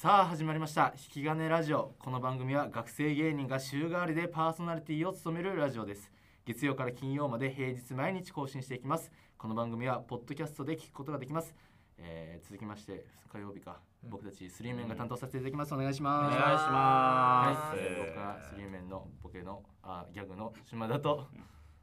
さあ始まりました。引き金ラジオ。この番組は学生芸人が週替わりでパーソナリティを務めるラジオです。月曜から金曜まで平日毎日更新していきます。この番組はポッドキャストで聞くことができます、えー続きまして火曜日か、僕たちスリーメンが担当させていただきます。お願いします。お願いします。はい、えー僕はスリーメンのボケのあギャグの島田と。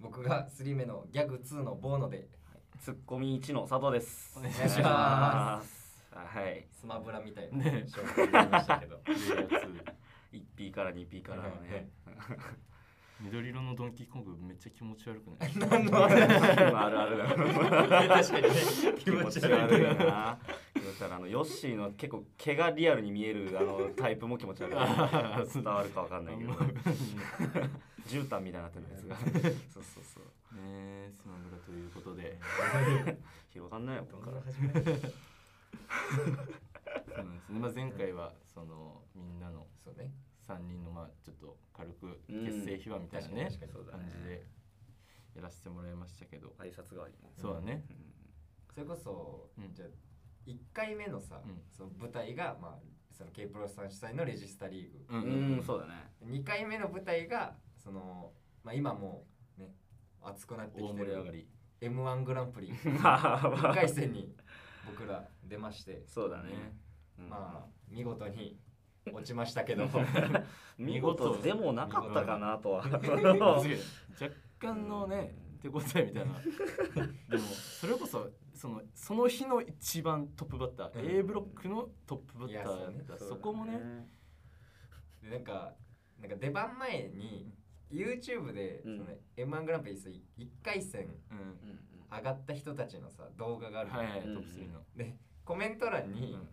僕がスリー目のギャグ2のボーノで。ツッコミ1の佐藤です。お願いしますはい。スマブラみたいなね紹介になりましたけど 1P から 2P からのね。緑色のドンキーコングめっちゃ気持ち悪くない？何のあれあるあるだ。確かにね気持ち悪いな。気持ち悪いあのヨッシーの結構毛がリアルに見えるあのタイプも気持ち悪い。伝わるかわかんないけど。絨毯みたいになってるやつが。そうそうそう。ねえスマブラということで広がんないよここから。そうなんですね、まあ、前回はそのみんなのそうね。3人のまあちょっと軽く結成秘話みたいなね,、確かに確かにそうだね。感じでやらせてもらいましたけど、挨拶代わり。そうだね、それこそ、うん。じゃあ1回目のさ、うん。その舞台が、まあ、その K プロさん主催のレジスタリーグ、うんうん、うん、そうだね。2回目の舞台がその、まあ、今もうね熱くなって大きてる盛り上がり。m 1グランプリ。まあ1回戦に僕ら出まして。そうだね。うん。まあ見事に落ちましたけど 見事でもなかったかなとは。若干のね手応えみたいな。でもそれこそそのその日の一番トップバッター、うん。A ブロックのトップバッターだったそこもねでなんかなんか出番前に YouTube で、うん。その m 1グランプリ1回戦うん。うん上がった人たちのさ動画があるの、はいはい、うんトップ3の、でコメント欄に、うん。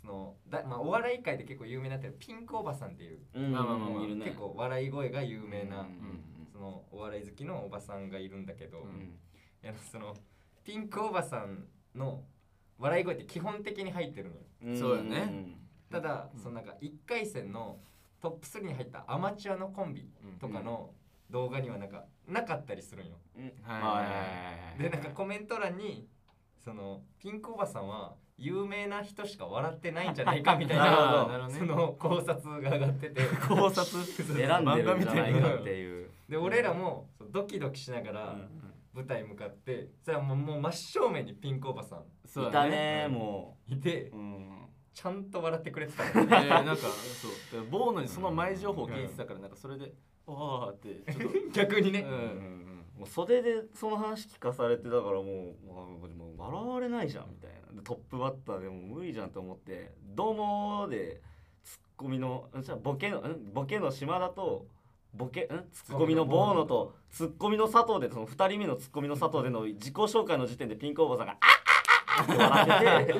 そのだ、まあ、お笑い界で結構有名になってるピンクおばさんっていう、うんまあまあまあまあいるね。結構笑い声が有名な、うんそのお笑い好きのおばさんがいるんだけど、うん。いやそのピンクおばさんの笑い声って基本的に入ってるのよ。うんそうだね。ただ、うんそのなんか1回戦のトップ3に入ったアマチュアのコンビとかの動画にはなんかなかったりするんよ、でなんかコメント欄にそのピンクおばさんは有名な人しか笑ってないんじゃないかみたいな ね。その考察が上がってて。考察選んでるんじゃないかっていう。で俺らもそうドキドキしながら舞台向かってそれはもうもう真正面にピンクおばさんいたね。もいてううん。ちゃんと笑ってくれてたの。えー、なんかそう。でボーノにその前情報を聞いてたからなんかそれで「おお」ってちょっと 逆にね、うん。うんうんもう袖でその話聞かされてだからもうもう笑われないじゃんみたいな。でトップバッターでも無理じゃんと思って「どうも」でツッコミのんじゃあボケのん？ボケの島田とボケん？ツッコミのボーノとツッコミの佐藤でその2人目のツッコミの佐藤での自己紹介の時点でピンクおばさんが「あっあっあっ!」って笑って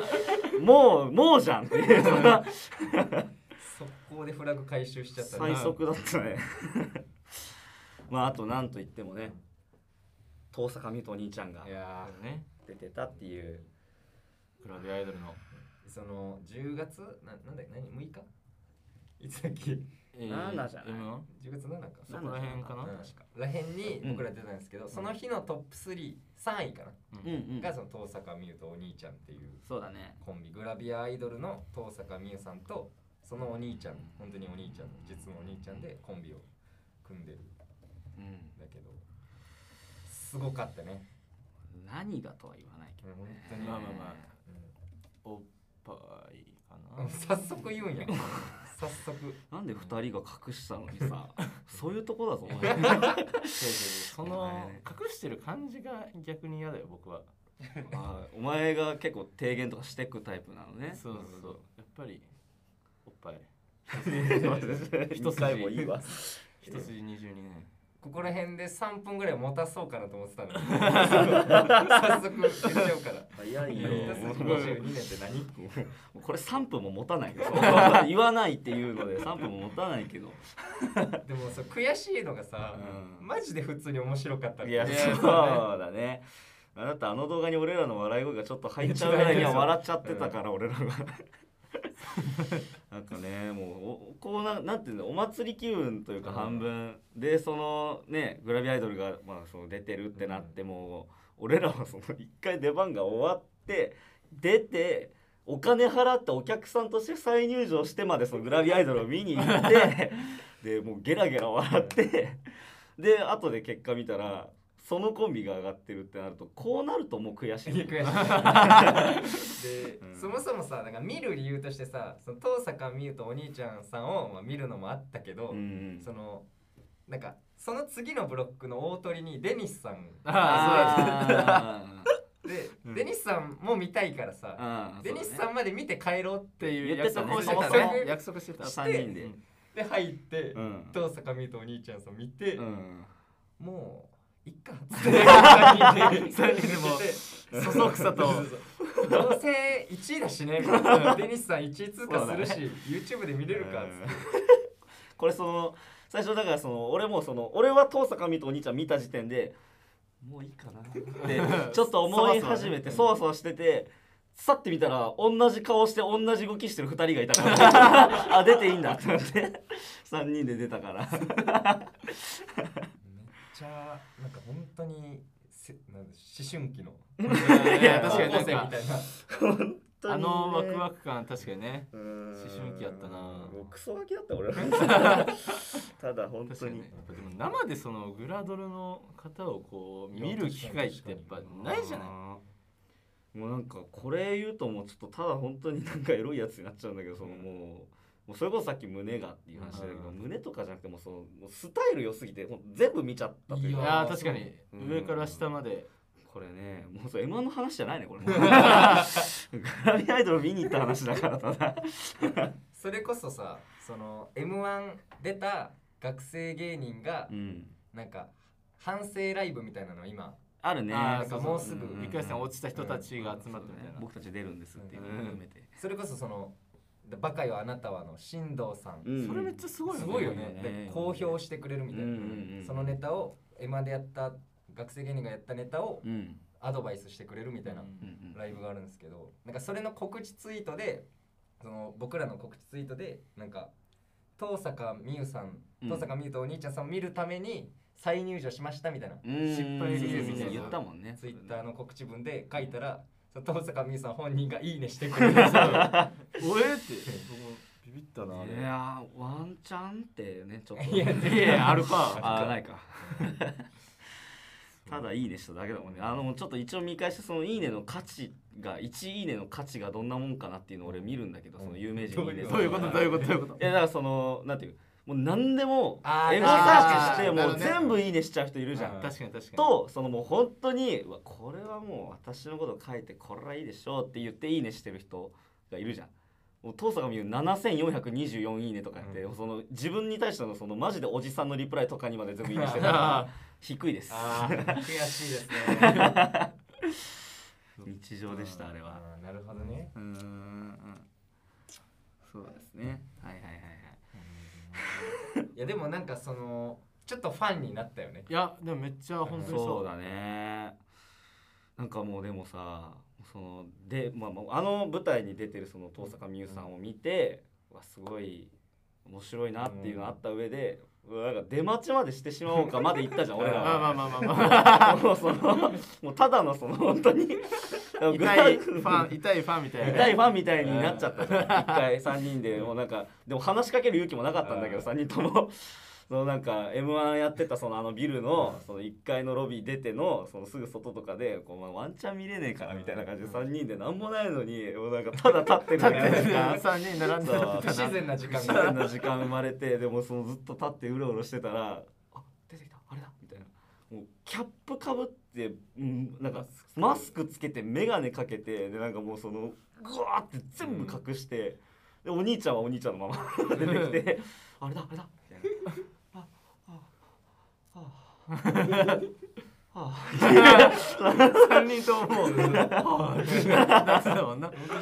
て もうもうじゃんっていう そんな速攻でフラグ回収しちゃった最速だったね。まああとなんといってもね遠坂美斗お兄ちゃんがいやね。出てたっていう。グラビアアイドルの。ーその10月ななんだっけ何6日？いつだっけ？え7じゃない？M1 10月7か。そこら辺かな、らへんに僕ら出たんですけど、その日のトップ33位かな、うんうん。がその遠坂美優とお兄ちゃんっていうそうだね。コンビ。グラビアアイドルの遠坂美優さんとそのお兄ちゃん本当にお兄ちゃん実のお兄ちゃんでコンビを組んでるうんんだけどすごかったね。何がとは言わないけど本当に。まあまあまあうんおっぱいかな。うん早速言うんや。早速。なんで二人が隠したのにさそういうとこだぞお前。そ おの隠してる感じが逆に嫌だよ僕は。あお前が結構提言とかしてくタイプなのね。そうそう。やっぱりぱい。一回もいいわ。一筋22年。ここら辺で3分ぐらい持たそうかなと思ってたのに。早速言っちゃうから。早いよ。一筋22年って何？これ3分も持たないよ。言わないっていうので3分も持たないけど。でもそう悔しいのがさ、うん。マジで普通に面白かったいやいやそうだね。だってあの動画に俺らの笑い声がちょっと入っちゃうぐらいには笑っちゃってたから俺らがなんかねもうおこうななんていうのお祭り気分というかうん。半分、でそのねグラビアアイドルが、まあ、その出てるってなっても、俺らはその一回出番が終わって出てお金払ってお客さんとして再入場してまでそのグラビアアイドルを見に行って でもうゲラゲラ笑ってで後で結果見たらそのコンビが上がってるってなるとこうなるともう悔しい悔しい。で、うん。そもそもさなんか見る理由としてさその登坂美優とお兄ちゃんさんを、まあ、見るのもあったけど、うんそのなんかその次のブロックの大鳥にデニスさん あで、うん。デニスさんも見たいからさ、あデニスさんまで見て帰ろうっっていう約束をしてたね。約束。してた。3人で。て入って、うん。登坂美優とお兄ちゃんさん見て、うん。もういっかっつって。3三人でもうそそくさとそうそうそう。どうせ1位だしね。みたいなデニスさん1位通過するし、そう YouTube で見れるかっつって、これその最初だからその俺もその俺は登坂美とお兄ちゃん見た時点でもういいかな。ってちょっと思い始めて そそわ。そわしてて去ってみたら同じ顔して同じ動きしてる2人がいたから。あ出ていいんだって思って。3人で出たからちゃなんか本当にせなんだ思春期の いや確かになん高校生みかたいなあのワクワク感確かにね。思思春期やったな。もうクソガキだった俺は。ただ本当に。確かにね。やっぱでも生でそのグラドルの方をこう見る機会ってやっぱないじゃない。あーもうなんかこれ言うともうちょっとただ本当になんかエロいやつになっちゃうんだけどそのもうもうそれこそさっき胸がっていう話だけどうん。胸とかじゃなくてもうそのスタイル良すぎてもう全部見ちゃったといういかやー確かに。うん。上から下まで。これねもうそれ M1 の話じゃないねこれ。も うグラビアアイドル見に行った話だからただ それこそさその m 1出た学生芸人がうん。なんか反省ライブみたいなの今。あるね。なんかもうすぐ。一回戦落ちた人たちが集まったみたいな。僕たち出るんですっていうのを含めて、それこそその「バカよあなたは」の進藤さん、うん。それめっちゃすごいすごいよね。すごいよね。で公表してくれるみたいな、うんうんうん。そのネタを m 1でやった学生芸人がやったネタをうん。アドバイスしてくれるみたいなうんうんうん。ライブがあるんですけどなんかそれの告知ツイートでその僕らの告知ツイートでなんか登坂美優さんうん。登坂美優とお兄ちゃんさんを見るために再入場しましたみたいなうん。失敗理由みたいな言ったもんね。ツイッターの告知文で書いたら登坂美優さん本人がいいねしてくれるんですよおえってビビったなあれ。いやーワンチャンってねちょっと。いやいやいやアルファあーないか。ただいいねしただけだもんね。あのちょっと一応見返してそのいいねの価値が1いいねの価値がどんなもんかなっていうのを俺見るんだけどその有名人いいねどどういうことどういうことどういうこと？いやだからそのなんていう？もう何でもエゴサーチしてもう全部いいねしちゃう人いるじゃん。うん確かに確かに。とそのもう本当にこれはもう私のこと書いてこれはいいでしょうって言っていいねしてる人がいるじゃん。もう父さんが見る7424いいねとかやって、うん。その自分に対してのそのマジでおじさんのリプライとかにまで全部いいねしてたら 低いです。悔しいですね。日常でしたあれは。なるほどね。うーん。そうですね。はいはいはいはい いやでもなんかそのちょっとファンになったよね。いやでもめっちゃ本当にそう。そうだね。なんかもうでもさそので、まあ、まああの舞台に出てるその登坂美優さんを見て、わすごい面白いなっていうのあった上で、なんか出待ちまでしてしまおうかまで言ったじゃん俺らは。まあまあまあまあまあ。もうそのもうただのその本当に痛い ファン痛いファンみたいな。痛いファンみたいになっちゃったじゃん一回3人でもうなんかでも話しかける勇気もなかったんだけどうん。3人ともそのなんか m 1やってたそのあのビルのその1階のロビー出てのそのすぐ外とかでこう、まあ、ワンチャン見れねえからみたいな感じで3人で何もないのにもうなんかただ立ってるみたいな3 人並んで不自然な時間不が自然な時間生まれてでもそのずっと立ってうろうろしてたらあ出てきた。あれだ。みたいな。もうキャップかぶって、うん、なんかマスクつけて眼鏡かけてでなんかもうそのグワーって全部隠して、でお兄ちゃんはお兄ちゃんのまま 出てきてあれだあれだ。みたいな。ああ。ああ3人とももうん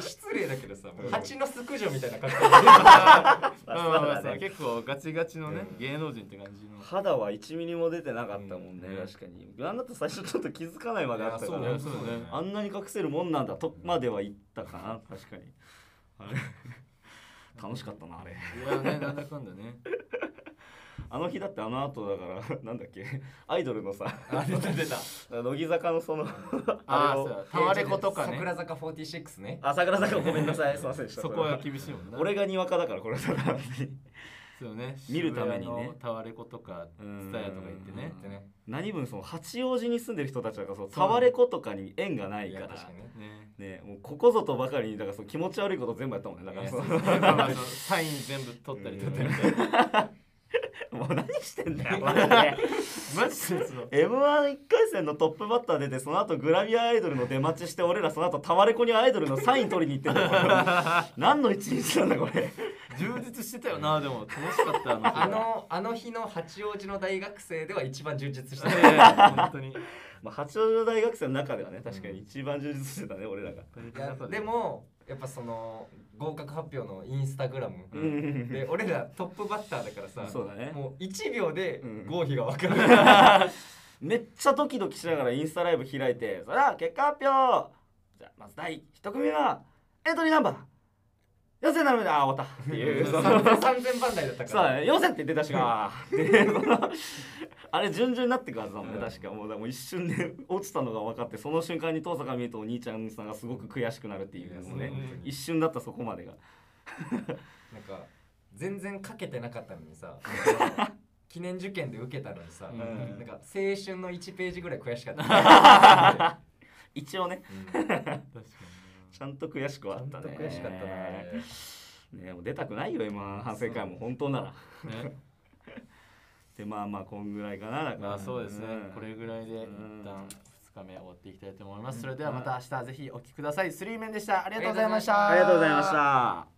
失礼だけどさもう。蜂の巣駆除みたいな格好でまあまあまあそうだね結構ガチガチのねうん。芸能人って感じの。肌は1ミリも出てなかったもんね、うん。確かに。なんだったら最初ちょっと気づかないまであったからあんなに隠せるもんなんだとまでは言ったかな。確かに。あれ。楽しかったなあれ。いやねなんだかんだねあの日だってあの後だから なんだっけアイドルのさあ出た。出た。乃木坂のそのああれをそう。タワレコとかね。桜坂46ね。あ桜坂ごめんなさい。すいませんでした。そこは厳しいもんな。俺がにわかだからこれだからそうね。見るためにね。タワレコとかうんツタヤとか行ってね。何分その八王子に住んでる人たちだからそうタワレコとかに縁がないいからね。ねねもうここぞとばかりにだからそう気持ち悪いこと全部やったもんね。だからサイン全部取ったり取ったりもう何してんだよ。マジでマジで m 1 1回戦のトップバッター出てその後グラビアアイドルの出待ちして俺らその後タワレコにアイドルのサイン取りに行ってんだよ。何の一日なんだこれ。充実してたよなでも。楽しかったあのあの日の八王子の大学生では一番充実した。やいや本当にまあ八王子の大学生の中ではね確かに一番充実してたね俺らが。いやでもやっぱその合格発表のインスタグラム。うん。うんで俺らトップバッターだからさそうだね。もう1秒でうん。合否が分かる。めっちゃドキドキしながらインスタライブ開いてそれでは結果発表。じゃあまず第一組目はエントリーナンバー予選なのであー終わった。っていう。その3000番台だったから。そうだね。予選って出たしがでそのあれ順々になってくはずだもんね、うん。確かもうだからもう一瞬で落ちたのが分かってその瞬間に登坂見るとお兄ちゃんさんがすごく悔しくなるっていうのもねいやそう一瞬だったそこまでが。なんか全然かけてなかったのにさ 記念受験で受けたのにさ、うん。なんか青春の1ページぐらい悔しかった、一応ね。うん。確かにちゃんと悔しくはあったね。ちゃんと悔しかったな。ねもう出たくないよ今反省会も本当なら。ね。でまあまあこんぐらいかな。だからまあそうですね。ん。これぐらいで一うん。旦2日目終わっていきたいと思います。うん。それではまた明日ぜひお聞きください。スリーメンでした。ありがとうございました。ありがとうございました